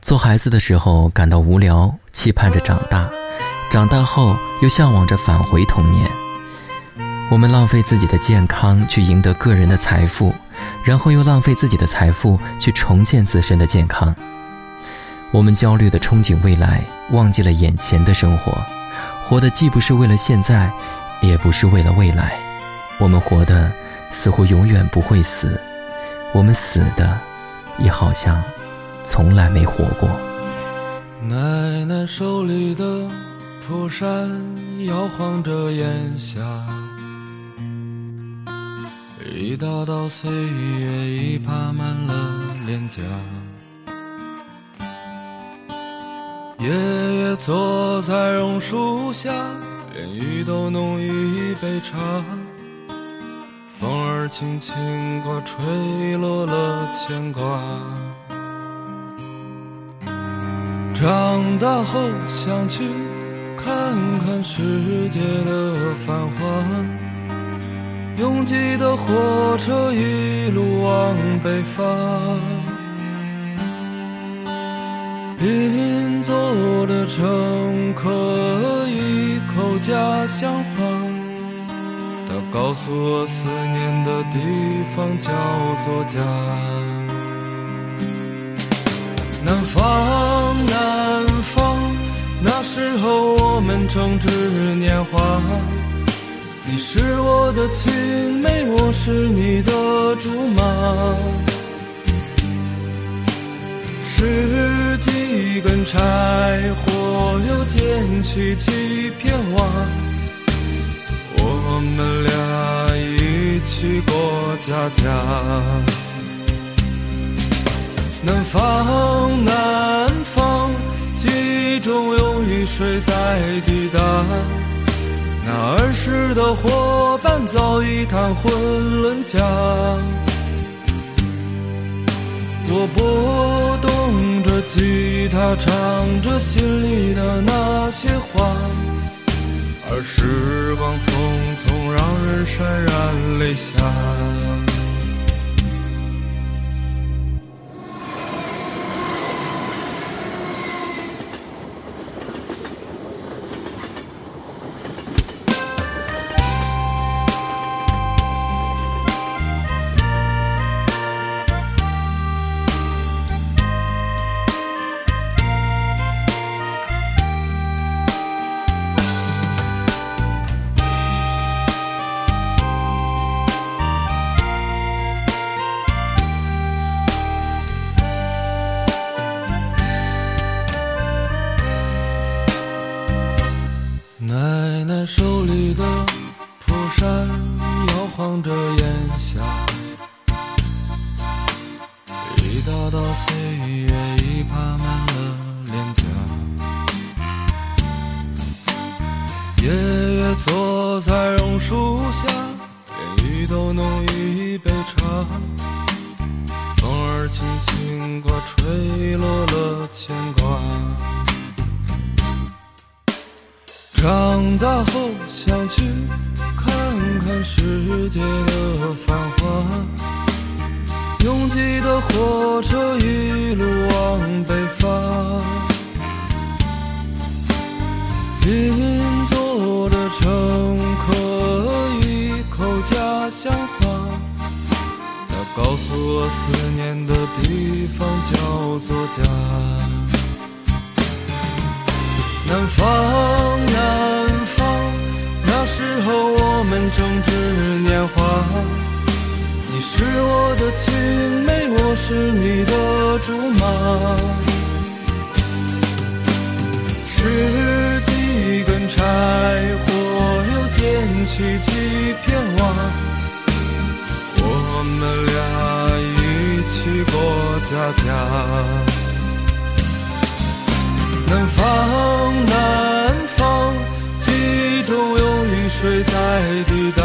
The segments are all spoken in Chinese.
做孩子的时候感到无聊，期盼着长大；长大后又向往着返回童年。我们浪费自己的健康去赢得个人的财富，然后又浪费自己的财富去重建自身的健康。我们焦虑地憧憬未来，忘记了眼前的生活，活的既不是为了现在，也不是为了未来。我们活的似乎永远不会死，我们死的也好像从来没活过。奶奶手里的蒲扇摇晃着烟霞，一道道岁月已爬满了脸颊。爷爷坐在榕树下，连雨都弄一杯茶。风儿轻轻刮，吹落了牵挂。长大后想去看看世界的繁华，拥挤的火车一路往北方。邻座的乘客一口家乡话，他告诉我思念的地方叫做家。南方，候我们正值年华。你是我的青梅，我是你的竹马。十几根柴火，又捡起几片瓦，我们俩一起过家家。南方，那，记忆中有雨水在滴答，那儿时的伙伴早已谈婚论嫁。我拨动着吉他，唱着心里的那些话，而时光匆匆，让人潸然泪下。摇晃着烟霞，一道道岁月已爬满了脸颊。爷爷坐在榕树下，连雨都弄一杯茶。风儿轻轻刮，吹落了牵挂。长大后想去看。世界的繁华，拥挤的火车一路往北方。乘客一口家乡话，他告诉我思念的地方叫做家。南方，南方，时候我们正值年华。你是我的青梅，我是你的竹马。十几根柴火。起几片瓦，我们俩一起过家家。南方，南，水在滴答。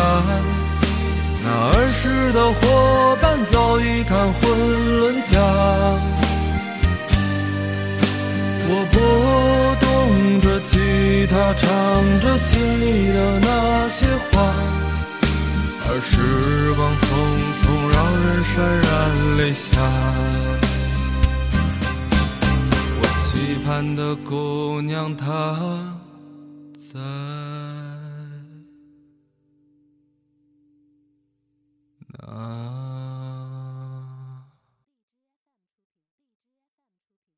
那儿时的伙伴早已谈婚论嫁。我拨动着吉他，唱着心里的那些话，而时光匆匆，让人潸然泪下。我期盼的姑娘她在。